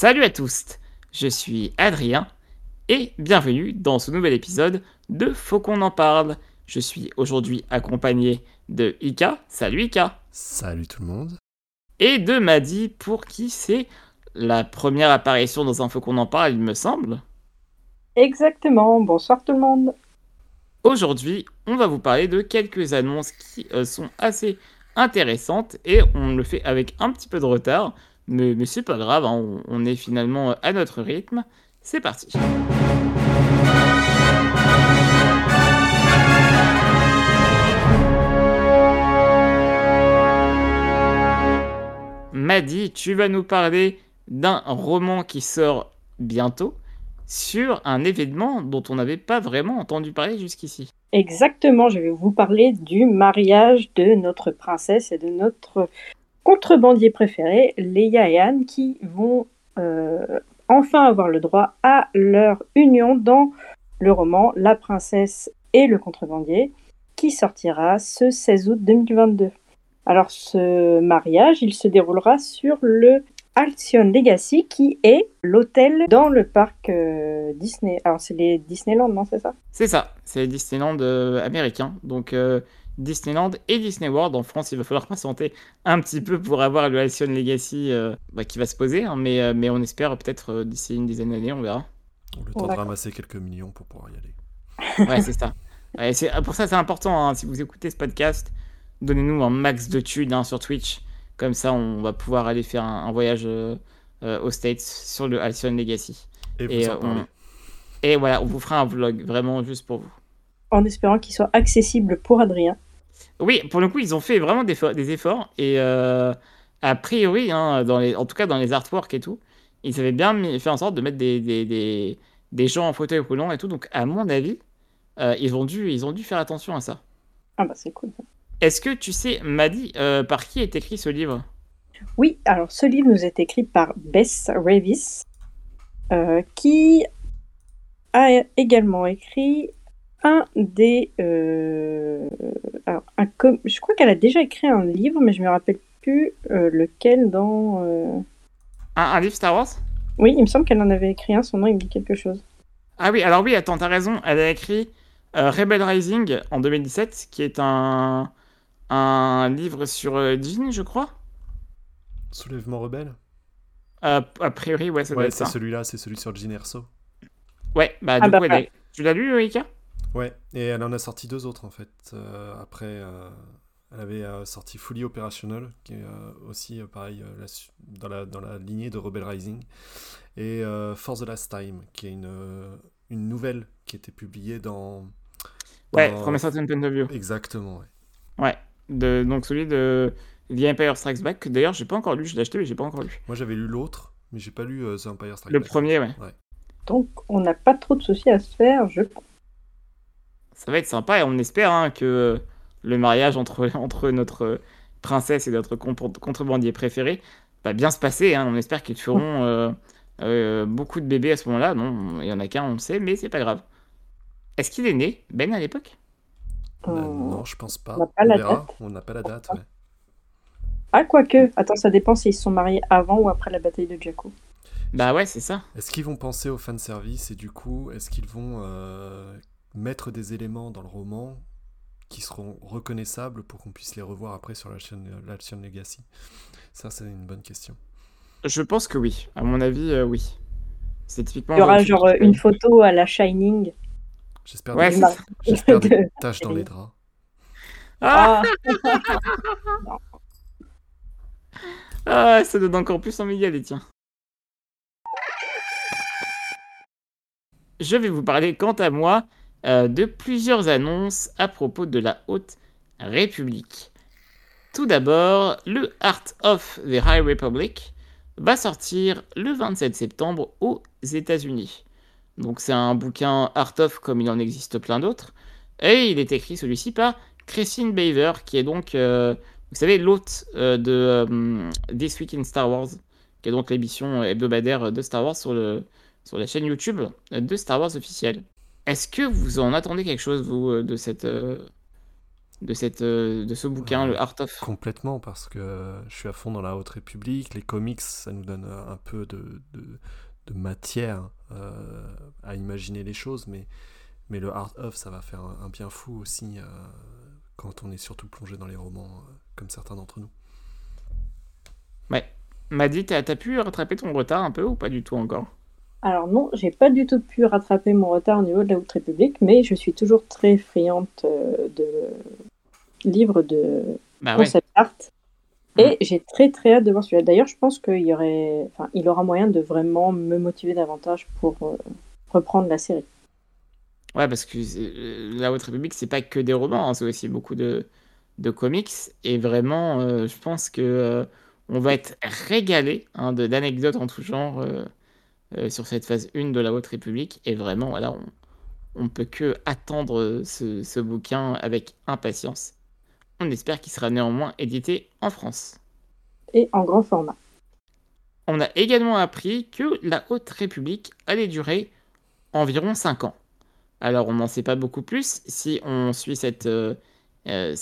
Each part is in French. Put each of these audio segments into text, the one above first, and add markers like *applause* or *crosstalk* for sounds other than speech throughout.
Salut à tous, je suis Adrien et bienvenue dans ce nouvel épisode de Faut qu'on en parle. Je suis aujourd'hui accompagné de Ika. Salut Ika. Salut tout le monde. Et de Madi pour qui c'est la première apparition dans un Faut qu'on en parle, il me semble. Exactement, bonsoir tout le monde. Aujourd'hui, on va vous parler de quelques annonces qui euh, sont assez intéressantes et on le fait avec un petit peu de retard, mais, c'est pas grave, hein, on, on est finalement à notre rythme. C'est parti. Madi, tu vas nous parler d'un roman qui sort bientôt sur un événement dont on n'avait pas vraiment entendu parler jusqu'ici. Exactement, je vais vous parler du mariage de notre princesse et de notre contrebandier préféré, Leia et Anne, qui vont euh, enfin avoir le droit à leur union dans le roman La princesse et le contrebandier, qui sortira ce 16 août 2022. Alors ce mariage, il se déroulera sur le Alcyon Legacy, qui est l'hôtel dans le parc euh, Disney. Alors c'est les Disneyland, non, c'est ça? C'est ça, c'est Disneyland euh, américain. Donc Disneyland et Disney World en France, il va falloir *laughs* patienter un petit peu pour avoir le Alcyon Legacy euh, bah, qui va se poser, hein, mais, euh, mais on espère peut-être euh, d'ici une dizaine d'années, on verra. On le temps de ramasser quelques millions pour pouvoir y aller. *laughs* *laughs* Ouais, c'est ça. Ouais, c'est- pour ça, c'est important. hein, si vous écoutez ce podcast, donnez-nous un max de thunes hein, sur Twitch. Comme ça, on va pouvoir aller faire un, un voyage euh, euh, aux States sur le Alcyon Legacy. Et vous Et, en parlez. Et voilà, on vous fera un vlog vraiment juste pour vous. En espérant qu'il soit accessible pour Adrien. Oui, pour le coup, ils ont fait vraiment des, efforts- des efforts. Et euh, a priori, hein, dans les, en tout cas dans les artworks et tout, ils avaient bien mis- fait en sorte de mettre des, des, des, des gens en fauteuil roulant et tout. Donc, à mon avis, euh, ils, ont dû, ils ont dû faire attention à ça. Ah bah c'est cool. Est-ce que tu sais, Maddy, euh, par qui est écrit ce livre? Oui, alors ce livre nous est écrit par Bess Revis, euh, qui a également écrit un des... euh, alors, un com- je crois qu'elle a déjà écrit un livre, mais je me rappelle plus euh, lequel dans... euh, un, un livre Star Wars? Oui, il me semble qu'elle en avait écrit un, son nom il me dit quelque chose. Ah oui, alors oui, attends, t'as raison. Elle a écrit euh, Rebel Rising en 2017, qui est un, un livre sur euh, Jean, je crois. Soulèvement rebelle? Euh, a priori, ouais, ça doit Ouais, c'est celui-là, c'est celui sur Jean Erso. Ouais, bah Ah du bah, coup, elle a- tu l'as lu, Ika Ouais, et elle en a sorti deux autres en fait. Euh, après, euh, elle avait euh, sorti Fully Operational, qui est euh, aussi euh, pareil euh, la dans, la, dans la lignée de Rebel Rising. Et euh, For the Last Time, qui est une, une nouvelle qui était publiée dans. Ouais, dans- From a Certain Point of View. Exactement, ouais. Ouais, de, donc celui de The Empire Strikes Back, que d'ailleurs, j'ai pas encore lu, je l'ai acheté, mais j'ai pas encore lu. Moi j'avais lu l'autre, mais j'ai pas lu euh, The Empire Strikes Le Back. premier, ouais. Donc on n'a pas trop de soucis à se faire, je Ça va être sympa et on espère hein, que le mariage entre, *laughs* entre notre princesse et notre contrebandier préféré va bien se passer. hein. On espère qu'ils feront *laughs* euh, euh, beaucoup de bébés à ce moment-là. Non, il y en a qu'un, on le sait, mais c'est pas grave. Est-ce qu'il est né, Ben, à l'époque? Euh, non, je pense pas. on n'a pas la verra. date. On n'a pas la date, ouais. Ah, quoique, attends, ça dépend s'ils se sont mariés avant ou après la bataille de Jakku. Bah ouais, c'est ça. Est-ce qu'ils vont penser au fanservice et du coup, est-ce qu'ils vont euh, mettre des éléments dans le roman qui seront reconnaissables pour qu'on puisse les revoir après sur la chaîne la chaîne Legacy Ça, c'est une bonne question. Je pense que oui. À mon avis, euh, oui. C'est typiquement. Il y aura genre une photo à la Shining. J'espère Ouais, *laughs* des, j'espère *laughs* taches dans les draps. Ah, Ah, *laughs* ah, ça donne encore plus envie d'y aller, tiens. Je vais vous parler, quant à moi, euh, de plusieurs annonces à propos de la Haute République. Tout d'abord, le Art of the High Republic va sortir le 27 septembre aux États-Unis. Donc c'est un bouquin Art of comme il en existe plein d'autres. Et il est écrit celui-ci par Christine Baver, qui est donc, euh, vous savez, l'hôte euh, de euh, This Week in Star Wars, qui est donc l'émission hebdomadaire de Star Wars sur, le, sur la chaîne YouTube de Star Wars officielle. Est-ce que vous en attendez quelque chose, vous, euh, de cette... euh, de, cette, euh, de ce bouquin, le Art of? Complètement, parce que je suis à fond dans la Haute République. Les comics, ça nous donne un peu de, de, de matière à imaginer les choses, mais, mais le Art of, ça va faire un, bien fou aussi quand on est surtout plongé dans les romans, comme certains d'entre nous. Ouais. Madi, t'as as pu rattraper ton retard un peu ou pas du tout encore? Alors non, j'ai pas du tout pu rattraper mon retard au niveau de la Haute République, mais je suis toujours très friande de livres de bah concept art. Et j'ai très très hâte de voir celui-là. D'ailleurs, je pense qu'il y aurait, enfin, il aura moyen de vraiment me motiver davantage pour euh, reprendre la série. Ouais, parce que euh, la Haute République, c'est pas que des romans, hein, c'est aussi beaucoup de, de comics. Et vraiment, euh, je pense que on va être régalé hein, d'anecdotes en tout genre sur cette phase 1 de la Haute République. Et vraiment, voilà, on, on peut que attendre ce, ce bouquin avec impatience. On espère qu'il sera néanmoins édité en France. Et en grand format. On a également appris que la Haute République allait durer environ 5 ans. Alors on n'en sait pas beaucoup plus si on suit cette, euh, euh,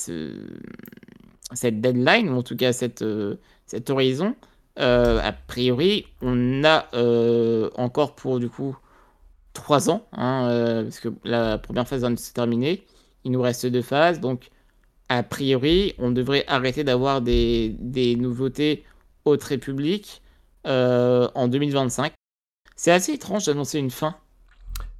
cette deadline, ou en tout cas cette, euh, cet horizon. A priori, on a encore pour du coup 3 ans, hein, parce que la première phase vient de se terminer. Il nous reste deux phases, donc a priori, on devrait arrêter d'avoir des, nouveautés Haute République euh, en 2025. C'est assez étrange d'annoncer une fin.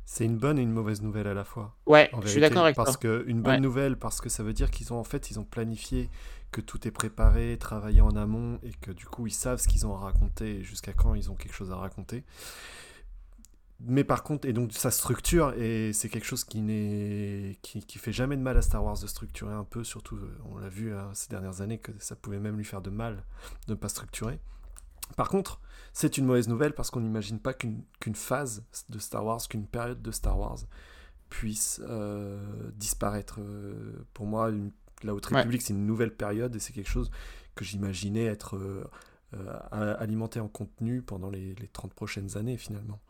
C'est une bonne et une mauvaise nouvelle à la fois. Ouais, je suis d'accord avec parce Que, une bonne nouvelle parce que ça veut dire qu'ils ont en fait ils ont planifié que tout est préparé, travaillé en amont et que du coup ils savent ce qu'ils ont à raconter et jusqu'à quand ils ont quelque chose à raconter mais par contre, et donc sa structure, et c'est quelque chose qui, n'est, qui, qui, fait jamais de mal à Star Wars de structurer un peu, surtout, euh, on l'a vu hein, ces dernières années, que ça pouvait même lui faire de mal de ne pas structurer. Par contre, c'est une mauvaise nouvelle parce qu'on n'imagine pas qu'une, phase de Star Wars, qu'une période de Star Wars puisse euh, disparaître. Euh, pour moi, la Haute République, c'est une nouvelle période et c'est quelque chose que j'imaginais être alimenté en contenu pendant les, les 30 prochaines années finalement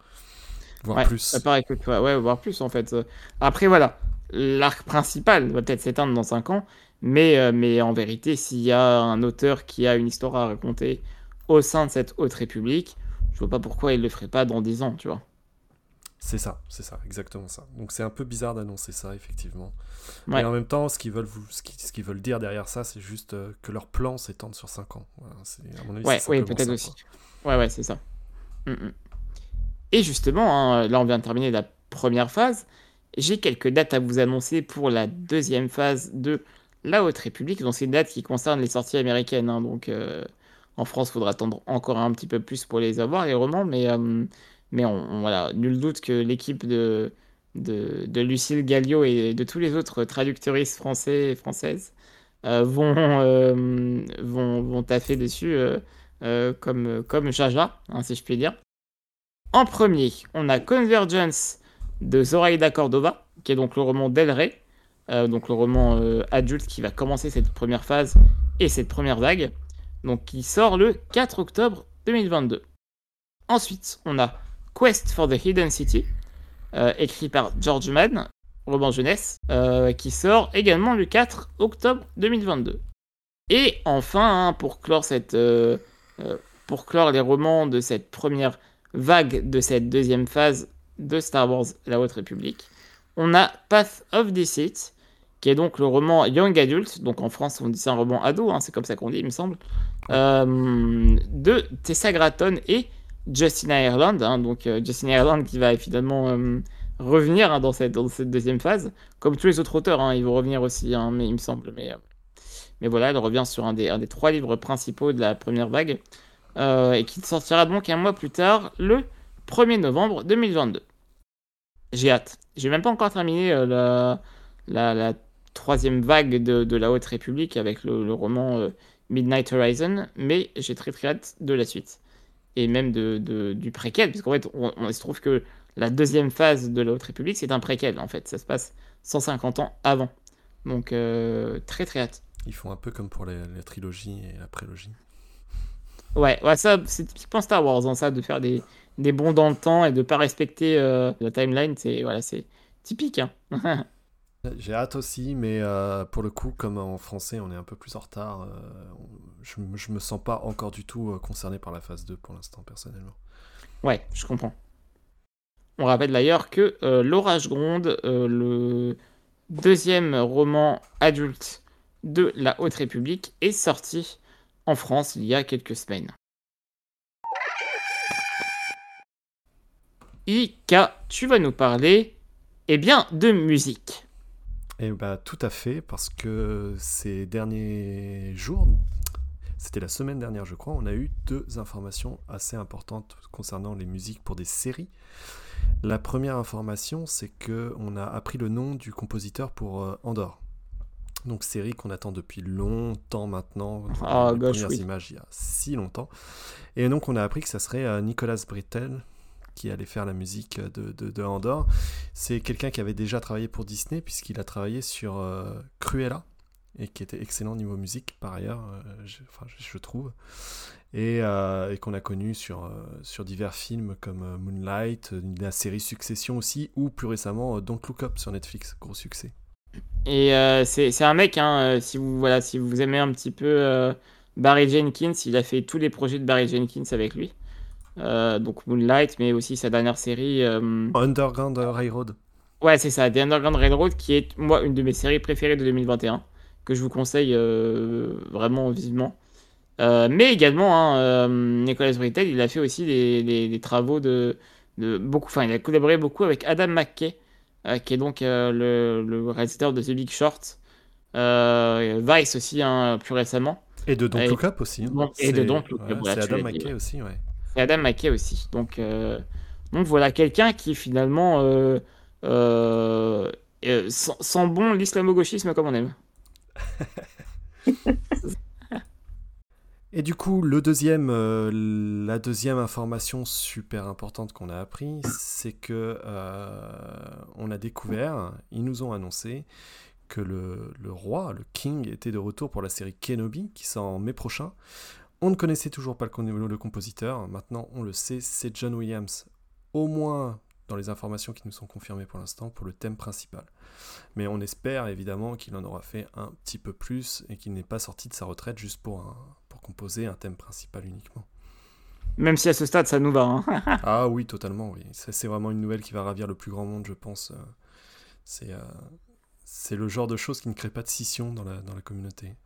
voire plus. Ça paraît que ouais, voire plus en fait. Après voilà, l'arc principal va peut-être s'éteindre dans 5 ans, mais, euh, mais en vérité, s'il y a un auteur qui a une histoire à raconter au sein de cette haute république, je vois pas pourquoi il le ferait pas dans 10 ans, tu vois. C'est ça, c'est ça, exactement ça. Donc c'est un peu bizarre d'annoncer ça, effectivement. Mais en même temps, ce qu'ils veulent, vous, ce qu'ils, veulent dire derrière ça, c'est juste euh, que leur plan s'étende sur 5 ans. à mon avis, ouais, oui, peut-être aussi. Ouais, ouais, c'est ça. Mm, mm. Et justement, hein, là on vient de terminer la première phase. J'ai quelques dates à vous annoncer pour la deuxième phase de la Haute République. Donc c'est une date qui concerne les sorties américaines. Hein. donc euh, en France, il faudra attendre encore un petit peu plus pour les avoir, les romans. Mais, euh, mais on, voilà, nul doute que l'équipe de, de, Lucille Gallio et de tous les autres traducteuristes français et françaises euh, vont, vont, vont taffer dessus comme, comme Jaja, hein, si je puis dire. En premier, on a Convergence de Zoraida Cordova, qui est donc le roman d'El Rey, euh, donc le roman euh, adulte qui va commencer cette première phase et cette première vague, donc qui sort le 4 octobre 2022. Ensuite, on a Quest for the Hidden City, euh, écrit par George Mann, roman jeunesse, qui sort également le 4 octobre 2022. Et enfin, hein, pour clore cette, pour clore les romans de cette première vague de cette deuxième phase de Star Wars La Haute République, on a Path of Deceit, qui est donc le roman Young Adult, donc en France on dit c'est un roman ado, hein, c'est comme ça qu'on dit il me semble, euh, de Tessa Gratton et Justin Ireland, hein, donc euh, Ireland qui va finalement euh, revenir hein, dans, cette, deuxième phase, comme tous les autres auteurs, ils vont revenir aussi, mais il me semble, mais, mais voilà, elle revient sur un des, trois livres principaux de la première vague. Euh, et qui sortira donc un mois plus tard, le 1er novembre 2022. J'ai hâte. J'ai même pas encore terminé euh, la, troisième vague de, la Haute République avec le, roman euh, Midnight Horizon, mais j'ai très très hâte de la suite. Et même de, du préquel, parce qu'en fait, on, se trouve que la deuxième phase de la Haute République, c'est un préquel, en fait. Ça se passe 150 ans avant. Donc, très très hâte. Ils font un peu comme pour la trilogie et la prélogie. Ouais, ouais ça, c'est typiquement Star Wars, hein, ça, de faire des, des bons dans le temps et de pas respecter euh, la timeline, c'est voilà, c'est typique. Hein. *laughs* J'ai hâte aussi, mais euh, pour le coup, comme en français, on est un peu plus en retard. euh, je, je me sens pas encore du tout euh, concerné par la phase 2 pour l'instant, personnellement. Ouais, je comprends. On rappelle d'ailleurs que L'Orage gronde, le deuxième roman adulte de la Haute République, est sorti en France il y a quelques semaines. Ika, tu vas nous parler eh bien, de musique. Et bah tout à fait, parce que ces derniers jours, c'était la semaine dernière je crois, on a eu deux informations assez importantes concernant les musiques pour des séries. La première information, c'est que on a appris le nom du compositeur pour euh, Andorre. Donc série qu'on attend depuis longtemps maintenant. Ah, les gosh, premières oui. images il y a si longtemps. Et donc on a appris que ça serait euh, Nicolas Brittel qui allait faire la musique de, de, de Andorre. C'est quelqu'un qui avait déjà travaillé pour Disney, puisqu'il a travaillé sur euh, Cruella, et qui était excellent niveau musique par ailleurs, euh, je, enfin, je, trouve. Et, euh, et qu'on a connu sur, euh, divers films comme Moonlight, la série Succession aussi, ou plus récemment Don't Look Up sur Netflix, gros succès. Et c'est un mec, hein, si, vous, aimez un petit peu Barry Jenkins, il a fait tous les projets de Barry Jenkins avec lui. Euh, donc Moonlight, mais aussi sa dernière série. euh, Underground Railroad. Ouais, c'est ça, The Underground Railroad, qui est, moi, une de mes séries préférées de 2021, que je vous conseille euh, vraiment vivement. Euh, mais également, hein, euh, Nicolas Britell, il a fait aussi des, des- des travaux de, de beaucoup, enfin, il a collaboré beaucoup avec Adam McKay, euh, qui est donc euh, le, le réalisateur de The Big Short, euh, Vice aussi, hein, plus récemment, Et de Don't Look Up aussi. hein. Et de Don't Look Up, ouais, C'est Adam dit, McKay ouais. aussi, ouais. Et Adam McKay aussi. Donc, euh, donc voilà, quelqu'un qui finalement euh, euh, sent, bon l'islamo-gauchisme comme on aime. *laughs* Et du coup, le deuxième, la deuxième information super importante qu'on a appris, c'est que on a découvert, ils nous ont annoncé que le roi, le king, était de retour pour la série Kenobi, qui sort en mai prochain. On ne connaissait toujours pas le, compositeur, maintenant on le sait, c'est John Williams, au moins dans les informations qui nous sont confirmées pour l'instant, pour le thème principal. Mais on espère évidemment qu'il en aura fait un petit peu plus et qu'il n'est pas sorti de sa retraite juste pour, un, pour composer un thème principal uniquement. Même si à ce stade, ça nous va. hein. *laughs* Ah oui, totalement, oui. C'est vraiment une nouvelle qui va ravir le plus grand monde, je pense. Euh, C'est euh, c'est le genre de choses qui ne crée pas de scission dans la, dans la communauté.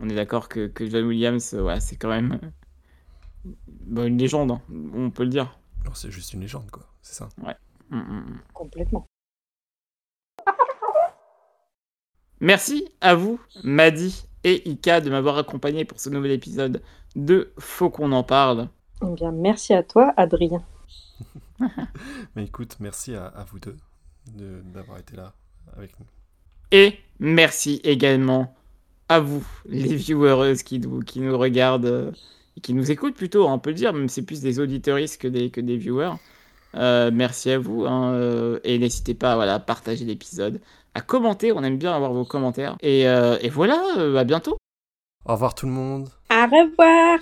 On est d'accord que, que John Williams, euh, ouais, c'est quand même euh, bah, une légende, hein, on peut le dire. Alors c'est juste une légende, quoi. C'est ça. Mm, mm, mm. Complètement. Merci à vous, Madi et Ika, de m'avoir accompagné pour ce nouvel épisode de Faut qu'on en parle. Eh bien, merci à toi, Adrien. *laughs* Mais écoute, merci à, à vous deux de- d'avoir été là avec nous. Et merci également à vous, les viewers qui nous, qui nous regardent euh, et qui nous écoutent plutôt, hein, on peut le dire, même si c'est plus des auditeuristes que des, que des viewers. Euh, merci à vous hein, euh, et n'hésitez pas voilà, à partager l'épisode, à commenter, on aime bien avoir vos commentaires. Et, euh, et voilà, euh, à bientôt Au revoir tout le monde. Au revoir